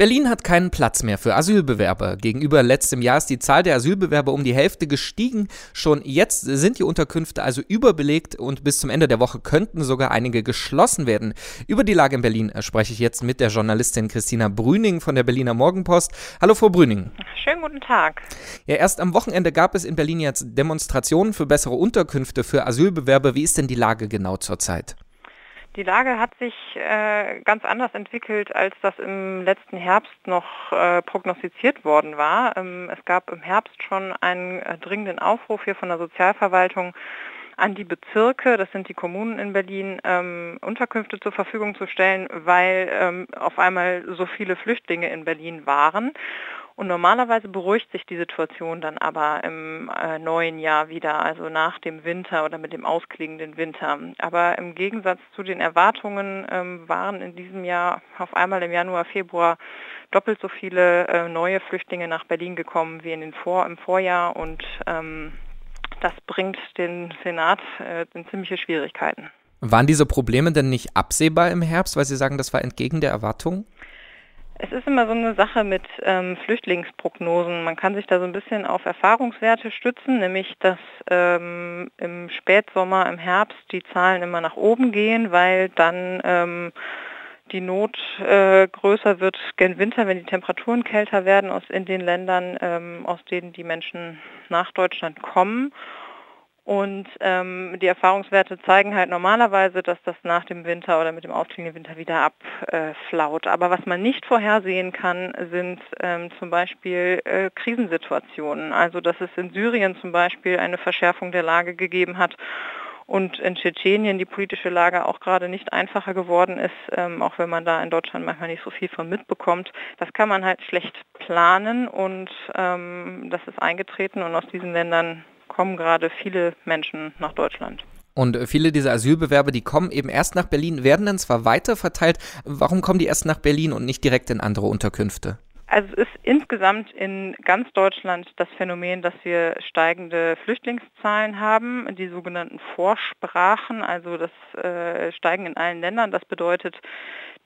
Berlin hat keinen Platz mehr für Asylbewerber. Gegenüber letztem Jahr ist die Zahl der Asylbewerber um die Hälfte gestiegen. Schon jetzt sind die Unterkünfte also überbelegt und bis zum Ende der Woche könnten sogar einige geschlossen werden. Über die Lage in Berlin spreche ich jetzt mit der Journalistin Christina Brüning von der Berliner Morgenpost. Hallo Frau Brüning. Schönen guten Tag. Ja, erst am Wochenende gab es in Berlin jetzt Demonstrationen für bessere Unterkünfte für Asylbewerber. Wie ist denn die Lage genau zurzeit? Die Lage hat sich äh, ganz anders entwickelt, als das im letzten Herbst noch äh, prognostiziert worden war. Ähm, es gab im Herbst schon einen äh, dringenden Aufruf hier von der Sozialverwaltung an die Bezirke, das sind die Kommunen in Berlin, ähm, Unterkünfte zur Verfügung zu stellen, weil ähm, auf einmal so viele Flüchtlinge in Berlin waren. Und normalerweise beruhigt sich die Situation dann aber im äh, neuen Jahr wieder, also nach dem Winter oder mit dem ausklingenden Winter. Aber im Gegensatz zu den Erwartungen ähm, waren in diesem Jahr auf einmal im Januar, Februar doppelt so viele äh, neue Flüchtlinge nach Berlin gekommen wie in den Vor im Vorjahr und ähm, das bringt den Senat äh, in ziemliche Schwierigkeiten. Waren diese Probleme denn nicht absehbar im Herbst, weil Sie sagen, das war entgegen der Erwartungen? Es ist immer so eine Sache mit ähm, Flüchtlingsprognosen. Man kann sich da so ein bisschen auf Erfahrungswerte stützen, nämlich dass ähm, im Spätsommer, im Herbst die Zahlen immer nach oben gehen, weil dann ähm, die Not äh, größer wird gen Winter, wenn die Temperaturen kälter werden aus, in den Ländern, ähm, aus denen die Menschen nach Deutschland kommen. Und ähm, die Erfahrungswerte zeigen halt normalerweise, dass das nach dem Winter oder mit dem ausklingenden Winter wieder abflaut. Aber was man nicht vorhersehen kann, sind ähm, zum Beispiel äh, Krisensituationen. Also dass es in Syrien zum Beispiel eine Verschärfung der Lage gegeben hat und in Tschetschenien die politische Lage auch gerade nicht einfacher geworden ist, ähm, auch wenn man da in Deutschland manchmal nicht so viel von mitbekommt. Das kann man halt schlecht planen und ähm, das ist eingetreten und aus diesen Ländern kommen gerade viele Menschen nach Deutschland. Und viele dieser Asylbewerber, die kommen eben erst nach Berlin, werden dann zwar weiter verteilt. Warum kommen die erst nach Berlin und nicht direkt in andere Unterkünfte? Also es ist insgesamt in ganz Deutschland das Phänomen, dass wir steigende Flüchtlingszahlen haben, die sogenannten Vorsprachen, also das äh, steigen in allen Ländern. Das bedeutet,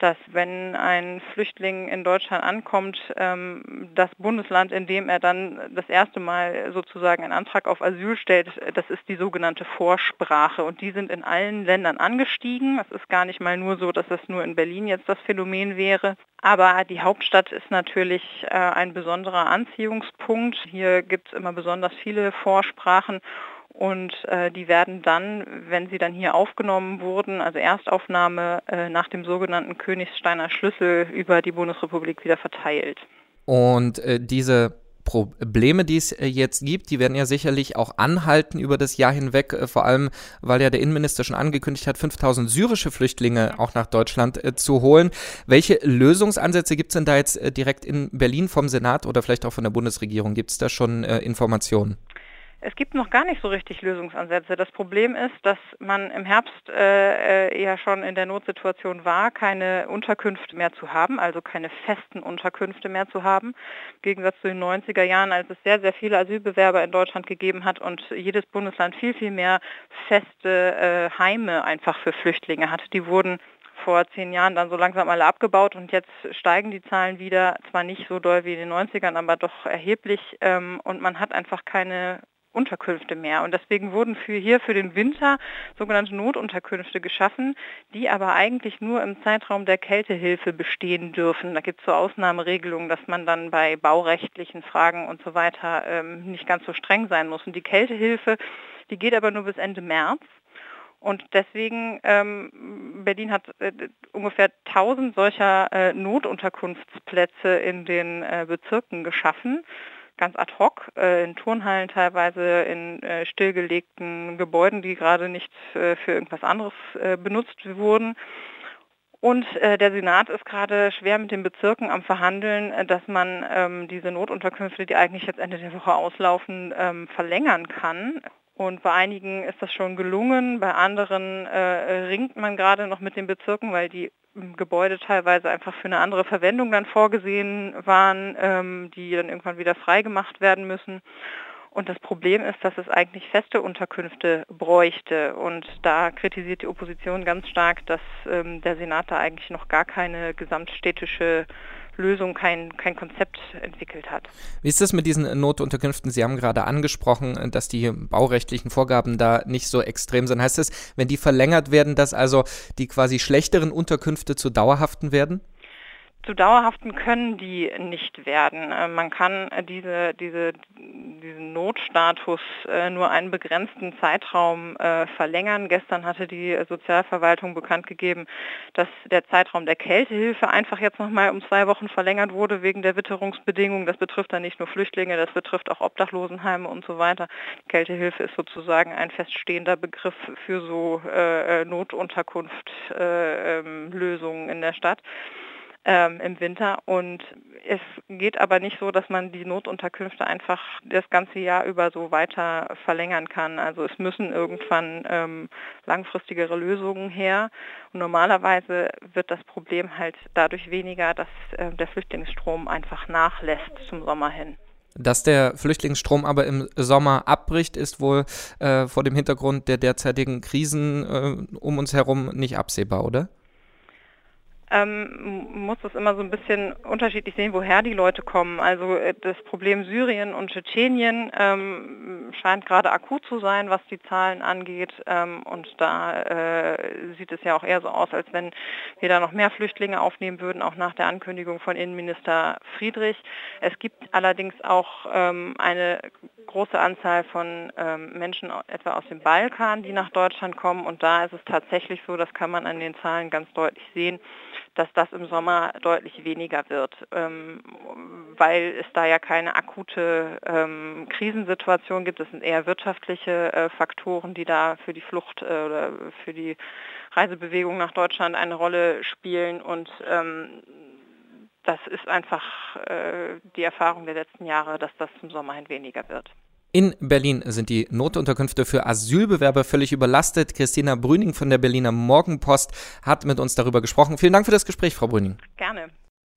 dass wenn ein Flüchtling in Deutschland ankommt, ähm, das Bundesland, in dem er dann das erste Mal sozusagen einen Antrag auf Asyl stellt, das ist die sogenannte Vorsprache. Und die sind in allen Ländern angestiegen. Es ist gar nicht mal nur so, dass es nur in Berlin jetzt das Phänomen wäre. Aber die Hauptstadt ist natürlich äh, ein besonderer Anziehungspunkt. Hier gibt es immer besonders viele Vorsprachen und äh, die werden dann, wenn sie dann hier aufgenommen wurden, also Erstaufnahme äh, nach dem sogenannten Königsteiner Schlüssel über die Bundesrepublik wieder verteilt. Und äh, diese Probleme, die es äh, jetzt gibt, die werden ja sicherlich auch anhalten über das Jahr hinweg, äh, vor allem weil ja der Innenminister schon angekündigt hat, 5000 syrische Flüchtlinge auch nach Deutschland äh, zu holen. Welche Lösungsansätze gibt es denn da jetzt direkt in Berlin vom Senat oder vielleicht auch von der Bundesregierung? Gibt es da schon äh, Informationen? Es gibt noch gar nicht so richtig Lösungsansätze. Das Problem ist, dass man im Herbst äh, äh, ja schon in der Notsituation war, keine Unterkünfte mehr zu haben, also keine festen Unterkünfte mehr zu haben. Im Gegensatz zu den 90er Jahren, als es sehr, sehr viele Asylbewerber in Deutschland gegeben hat und jedes Bundesland viel, viel mehr feste äh, Heime einfach für Flüchtlinge hat. Die wurden vor zehn Jahren dann so langsam alle abgebaut und jetzt steigen die Zahlen wieder, zwar nicht so doll wie in den 90ern, aber doch erheblich ähm, und man hat einfach keine Unterkünfte mehr. Und deswegen wurden für hier für den Winter sogenannte Notunterkünfte geschaffen, die aber eigentlich nur im Zeitraum der Kältehilfe bestehen dürfen. Da gibt es so Ausnahmeregelungen, dass man dann bei baurechtlichen Fragen und so weiter ähm, nicht ganz so streng sein muss. Und die Kältehilfe, die geht aber nur bis Ende März. Und deswegen, ähm, Berlin hat äh, ungefähr 1000 solcher äh, Notunterkunftsplätze in den äh, Bezirken geschaffen ganz ad hoc, äh, in Turnhallen teilweise, in äh, stillgelegten Gebäuden, die gerade nicht äh, für irgendwas anderes äh, benutzt wurden. Und äh, der Senat ist gerade schwer mit den Bezirken am Verhandeln, äh, dass man ähm, diese Notunterkünfte, die eigentlich jetzt Ende der Woche auslaufen, ähm, verlängern kann. Und bei einigen ist das schon gelungen, bei anderen ringt man gerade noch mit den Bezirken, weil die Gebäude teilweise einfach für eine andere Verwendung dann vorgesehen waren, ähm, die dann irgendwann wieder freigemacht werden müssen. Und das Problem ist, dass es eigentlich feste Unterkünfte bräuchte. Und da kritisiert die Opposition ganz stark, dass ähm, der Senat da eigentlich noch gar keine gesamtstädtische Lösung, kein, kein Konzept entwickelt hat. Wie ist das mit diesen Notunterkünften? Sie haben gerade angesprochen, dass die baurechtlichen Vorgaben da nicht so extrem sind. Heißt das, wenn die verlängert werden, dass also die quasi schlechteren Unterkünfte zu dauerhaften werden? zu dauerhaften können die nicht werden. Äh, man kann äh, diese, diese, diesen Notstatus äh, nur einen begrenzten Zeitraum verlängern. Gestern hatte die Sozialverwaltung bekannt gegeben, dass der Zeitraum der Kältehilfe einfach jetzt nochmal um zwei Wochen verlängert wurde wegen der Witterungsbedingungen. Das betrifft dann nicht nur Flüchtlinge, das betrifft auch Obdachlosenheime und so weiter. Kältehilfe ist sozusagen ein feststehender Begriff für so Notunterkunftlösungen in der Stadt ähm, im Winter. Und es geht aber nicht so, dass man die Notunterkünfte einfach das ganze Jahr über so weiter verlängern kann. Also es müssen irgendwann ähm, langfristigere Lösungen her. Und normalerweise wird das Problem halt dadurch weniger, dass äh, der Flüchtlingsstrom einfach nachlässt zum Sommer hin. Dass der Flüchtlingsstrom aber im Sommer abbricht, ist wohl äh, vor dem Hintergrund der derzeitigen Krisen äh, um uns herum nicht absehbar, oder? Ähm, muss es immer so ein bisschen unterschiedlich sehen, woher die Leute kommen. Also äh, das Problem Syrien und Tschetschenien ähm, scheint gerade akut zu sein, was die Zahlen angeht. Ähm, und da äh, sieht es ja auch eher so aus, als wenn wir da noch mehr Flüchtlinge aufnehmen würden, auch nach der Ankündigung von Innenminister Friedrich. Es gibt allerdings auch ähm, eine große Anzahl von ähm, Menschen etwa aus dem Balkan, die nach Deutschland kommen. Und da ist es tatsächlich so, das kann man an den Zahlen ganz deutlich sehen, dass das im Sommer deutlich weniger wird, ähm, weil es da ja keine akute ähm, Krisensituation gibt. Es sind eher wirtschaftliche äh, Faktoren, die da für die Flucht äh, oder für die Reisebewegung nach Deutschland eine Rolle spielen und ähm, das ist einfach äh, die Erfahrung der letzten Jahre, dass das zum Sommer hin weniger wird. In Berlin sind die Notunterkünfte für Asylbewerber völlig überlastet. Christina Brüning von der Berliner Morgenpost hat mit uns darüber gesprochen. Vielen Dank für das Gespräch, Frau Brüning. Gerne.